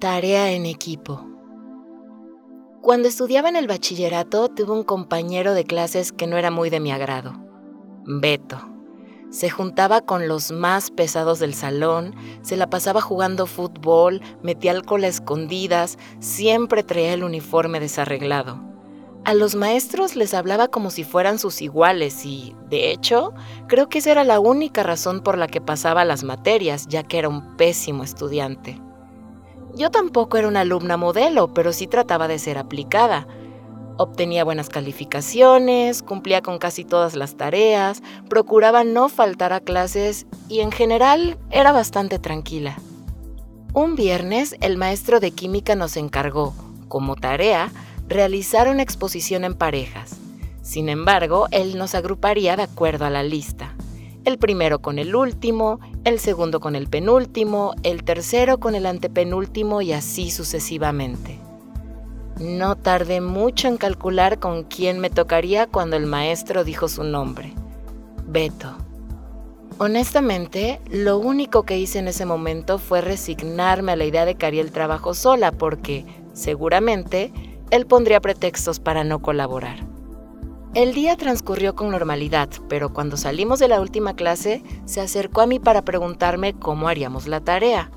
Tarea en equipo. Cuando estudiaba en el bachillerato tuve un compañero de clases que no era muy de mi agrado, Beto. Se juntaba con los más pesados del salón, se la pasaba jugando fútbol, metía alcohol a escondidas, siempre traía el uniforme desarreglado. A los maestros les hablaba como si fueran sus iguales y, de hecho, creo que esa era la única razón por la que pasaba las materias, ya que era un pésimo estudiante. Yo tampoco era una alumna modelo, pero sí trataba de ser aplicada. Obtenía buenas calificaciones, cumplía con casi todas las tareas, procuraba no faltar a clases y en general era bastante tranquila. Un viernes el maestro de química nos encargó, como tarea, realizar una exposición en parejas. Sin embargo, él nos agruparía de acuerdo a la lista el primero con el último, el segundo con el penúltimo, el tercero con el antepenúltimo y así sucesivamente. No tardé mucho en calcular con quién me tocaría cuando el maestro dijo su nombre. Beto. Honestamente, lo único que hice en ese momento fue resignarme a la idea de que haría el trabajo sola porque, seguramente, él pondría pretextos para no colaborar. El día transcurrió con normalidad, pero cuando salimos de la última clase, se acercó a mí para preguntarme cómo haríamos la tarea.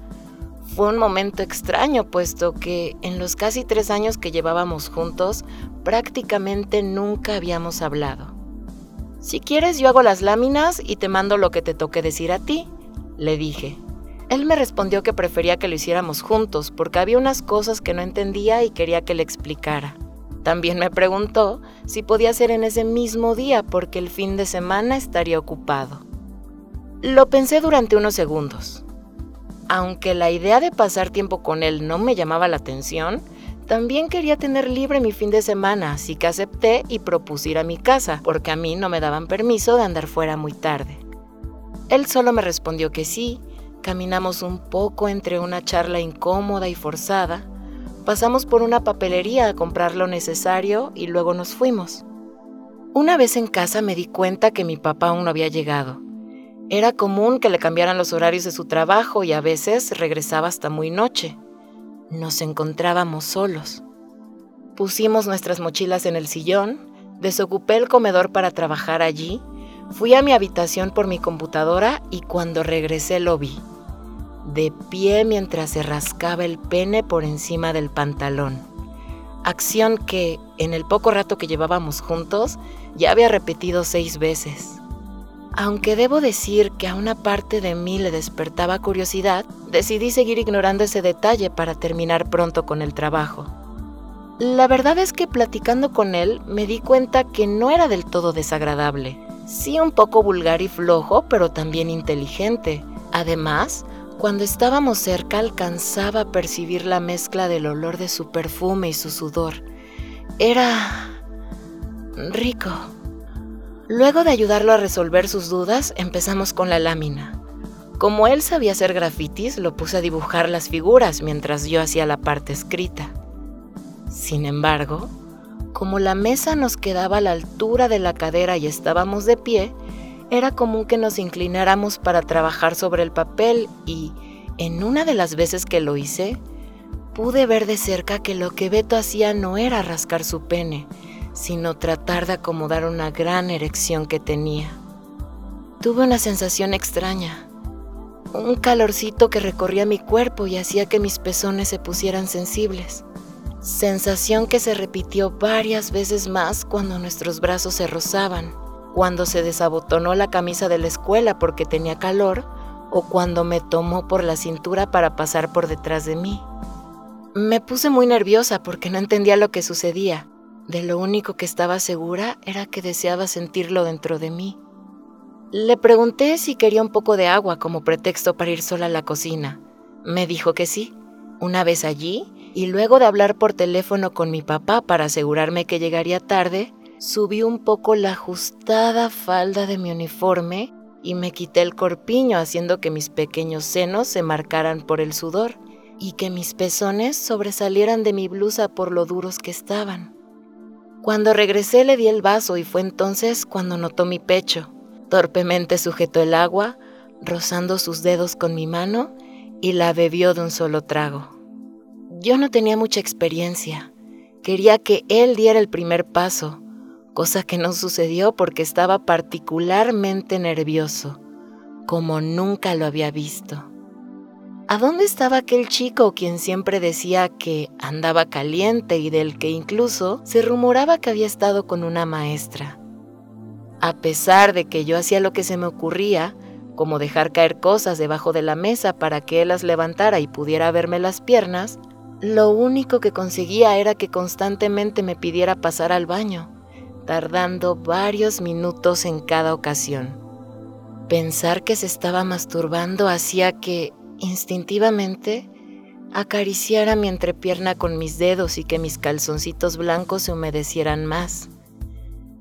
Fue un momento extraño, puesto que en los casi tres años que llevábamos juntos, prácticamente nunca habíamos hablado. Si quieres, yo hago las láminas y te mando lo que te toque decir a ti, le dije. Él me respondió que prefería que lo hiciéramos juntos, porque había unas cosas que no entendía y quería que le explicara. También me preguntó si podía ser en ese mismo día porque el fin de semana estaría ocupado. Lo pensé durante unos segundos. Aunque la idea de pasar tiempo con él no me llamaba la atención, también quería tener libre mi fin de semana, así que acepté y propuse ir a mi casa, porque a mí no me daban permiso de andar fuera muy tarde. Él solo me respondió que sí, caminamos un poco entre una charla incómoda y forzada, Pasamos por una papelería a comprar lo necesario y luego nos fuimos. Una vez en casa me di cuenta que mi papá aún no había llegado. Era común que le cambiaran los horarios de su trabajo y a veces regresaba hasta muy noche. Nos encontrábamos solos. Pusimos nuestras mochilas en el sillón, desocupé el comedor para trabajar allí, fui a mi habitación por mi computadora y cuando regresé lo vi de pie mientras se rascaba el pene por encima del pantalón. Acción que, en el poco rato que llevábamos juntos, ya había repetido seis veces. Aunque debo decir que a una parte de mí le despertaba curiosidad, decidí seguir ignorando ese detalle para terminar pronto con el trabajo. La verdad es que platicando con él me di cuenta que no era del todo desagradable. Sí un poco vulgar y flojo, pero también inteligente. Además, cuando estábamos cerca alcanzaba a percibir la mezcla del olor de su perfume y su sudor. Era rico. Luego de ayudarlo a resolver sus dudas, empezamos con la lámina. Como él sabía hacer grafitis, lo puse a dibujar las figuras mientras yo hacía la parte escrita. Sin embargo, como la mesa nos quedaba a la altura de la cadera y estábamos de pie, era común que nos inclináramos para trabajar sobre el papel y, en una de las veces que lo hice, pude ver de cerca que lo que Beto hacía no era rascar su pene, sino tratar de acomodar una gran erección que tenía. Tuve una sensación extraña, un calorcito que recorría mi cuerpo y hacía que mis pezones se pusieran sensibles. Sensación que se repitió varias veces más cuando nuestros brazos se rozaban cuando se desabotonó la camisa de la escuela porque tenía calor o cuando me tomó por la cintura para pasar por detrás de mí. Me puse muy nerviosa porque no entendía lo que sucedía. De lo único que estaba segura era que deseaba sentirlo dentro de mí. Le pregunté si quería un poco de agua como pretexto para ir sola a la cocina. Me dijo que sí. Una vez allí, y luego de hablar por teléfono con mi papá para asegurarme que llegaría tarde, subí un poco la ajustada falda de mi uniforme y me quité el corpiño haciendo que mis pequeños senos se marcaran por el sudor y que mis pezones sobresalieran de mi blusa por lo duros que estaban. Cuando regresé le di el vaso y fue entonces cuando notó mi pecho. Torpemente sujetó el agua, rozando sus dedos con mi mano, y la bebió de un solo trago. Yo no tenía mucha experiencia. Quería que él diera el primer paso, cosa que no sucedió porque estaba particularmente nervioso, como nunca lo había visto. ¿A dónde estaba aquel chico quien siempre decía que andaba caliente y del que incluso se rumoraba que había estado con una maestra? A pesar de que yo hacía lo que se me ocurría, como dejar caer cosas debajo de la mesa para que él las levantara y pudiera verme las piernas, lo único que conseguía era que constantemente me pidiera pasar al baño, tardando varios minutos en cada ocasión. Pensar que se estaba masturbando hacía que, instintivamente, acariciara mi entrepierna con mis dedos y que mis calzoncitos blancos se humedecieran más.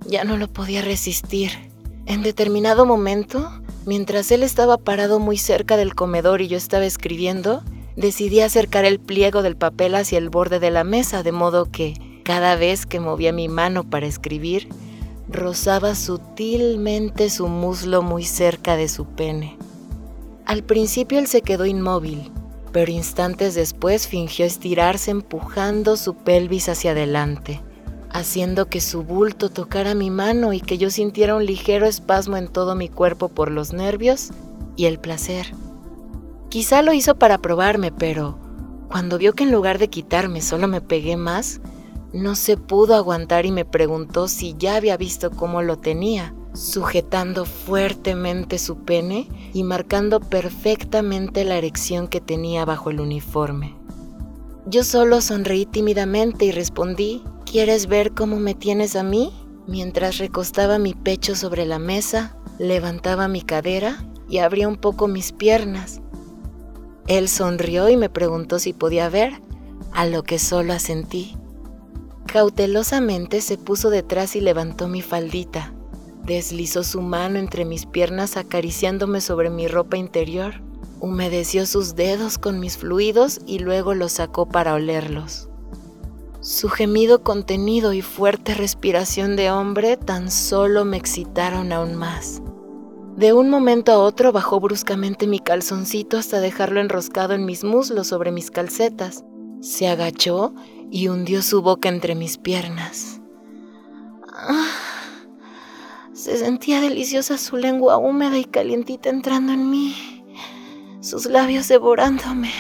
Ya no lo podía resistir. En determinado momento, mientras él estaba parado muy cerca del comedor y yo estaba escribiendo, decidí acercar el pliego del papel hacia el borde de la mesa, de modo que, cada vez que movía mi mano para escribir, rozaba sutilmente su muslo muy cerca de su pene. Al principio él se quedó inmóvil, pero instantes después fingió estirarse empujando su pelvis hacia adelante, haciendo que su bulto tocara mi mano y que yo sintiera un ligero espasmo en todo mi cuerpo por los nervios y el placer. Quizá lo hizo para probarme, pero cuando vio que en lugar de quitarme solo me pegué más, no se pudo aguantar y me preguntó si ya había visto cómo lo tenía, sujetando fuertemente su pene y marcando perfectamente la erección que tenía bajo el uniforme. Yo solo sonreí tímidamente y respondí, ¿quieres ver cómo me tienes a mí? Mientras recostaba mi pecho sobre la mesa, levantaba mi cadera y abría un poco mis piernas, él sonrió y me preguntó si podía ver, a lo que solo asentí. Cautelosamente se puso detrás y levantó mi faldita. Deslizó su mano entre mis piernas acariciándome sobre mi ropa interior. Humedeció sus dedos con mis fluidos y luego los sacó para olerlos. Su gemido contenido y fuerte respiración de hombre tan solo me excitaron aún más. De un momento a otro bajó bruscamente mi calzoncito hasta dejarlo enroscado en mis muslos sobre mis calcetas. Se agachó y hundió su boca entre mis piernas. Ah, se sentía deliciosa su lengua húmeda y calientita entrando en mí, sus labios devorándome.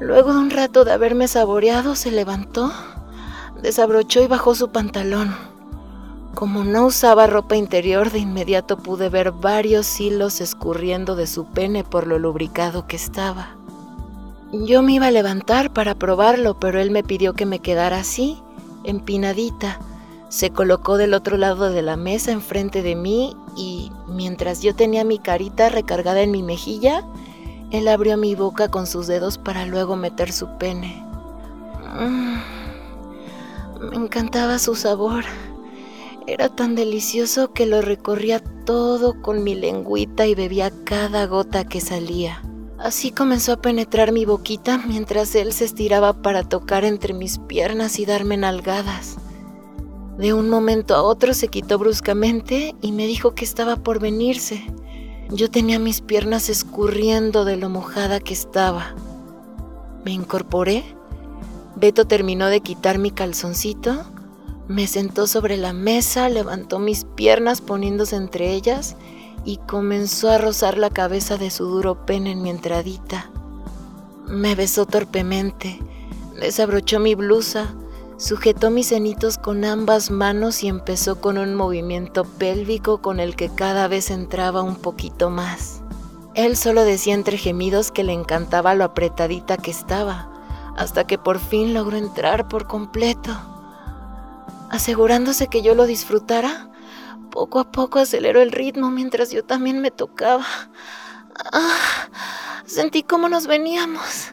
Luego de un rato de haberme saboreado, se levantó, desabrochó y bajó su pantalón. Como no usaba ropa interior, de inmediato pude ver varios hilos escurriendo de su pene por lo lubricado que estaba. Yo me iba a levantar para probarlo, pero él me pidió que me quedara así, empinadita. Se colocó del otro lado de la mesa enfrente de mí y, mientras yo tenía mi carita recargada en mi mejilla, él abrió mi boca con sus dedos para luego meter su pene. Mm, me encantaba su sabor. Era tan delicioso que lo recorría todo con mi lengüita y bebía cada gota que salía. Así comenzó a penetrar mi boquita mientras él se estiraba para tocar entre mis piernas y darme nalgadas. De un momento a otro se quitó bruscamente y me dijo que estaba por venirse. Yo tenía mis piernas escurriendo de lo mojada que estaba. Me incorporé. Beto terminó de quitar mi calzoncito me sentó sobre la mesa, levantó mis piernas poniéndose entre ellas y comenzó a rozar la cabeza de su duro pene en mi entradita. Me besó torpemente, desabrochó mi blusa, sujetó mis cenitos con ambas manos y empezó con un movimiento pélvico con el que cada vez entraba un poquito más. Él solo decía entre gemidos que le encantaba lo apretadita que estaba, hasta que por fin logró entrar por completo asegurándose que yo lo disfrutara. Poco a poco aceleró el ritmo mientras yo también me tocaba. Ah, sentí cómo nos veníamos.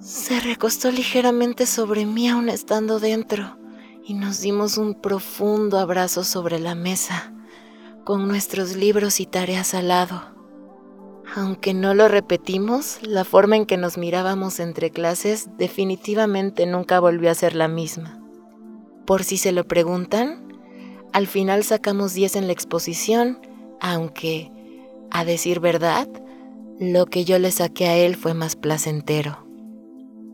Se recostó ligeramente sobre mí aún estando dentro y nos dimos un profundo abrazo sobre la mesa, con nuestros libros y tareas al lado. Aunque no lo repetimos, la forma en que nos mirábamos entre clases definitivamente nunca volvió a ser la misma. Por si se lo preguntan, al final sacamos 10 en la exposición, aunque, a decir verdad, lo que yo le saqué a él fue más placentero.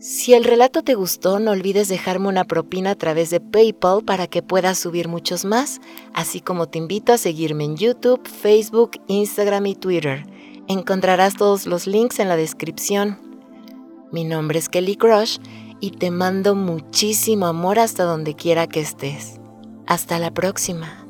Si el relato te gustó, no olvides dejarme una propina a través de PayPal para que puedas subir muchos más, así como te invito a seguirme en YouTube, Facebook, Instagram y Twitter. Encontrarás todos los links en la descripción. Mi nombre es Kelly Crush y te mando muchísimo amor hasta donde quiera que estés. Hasta la próxima.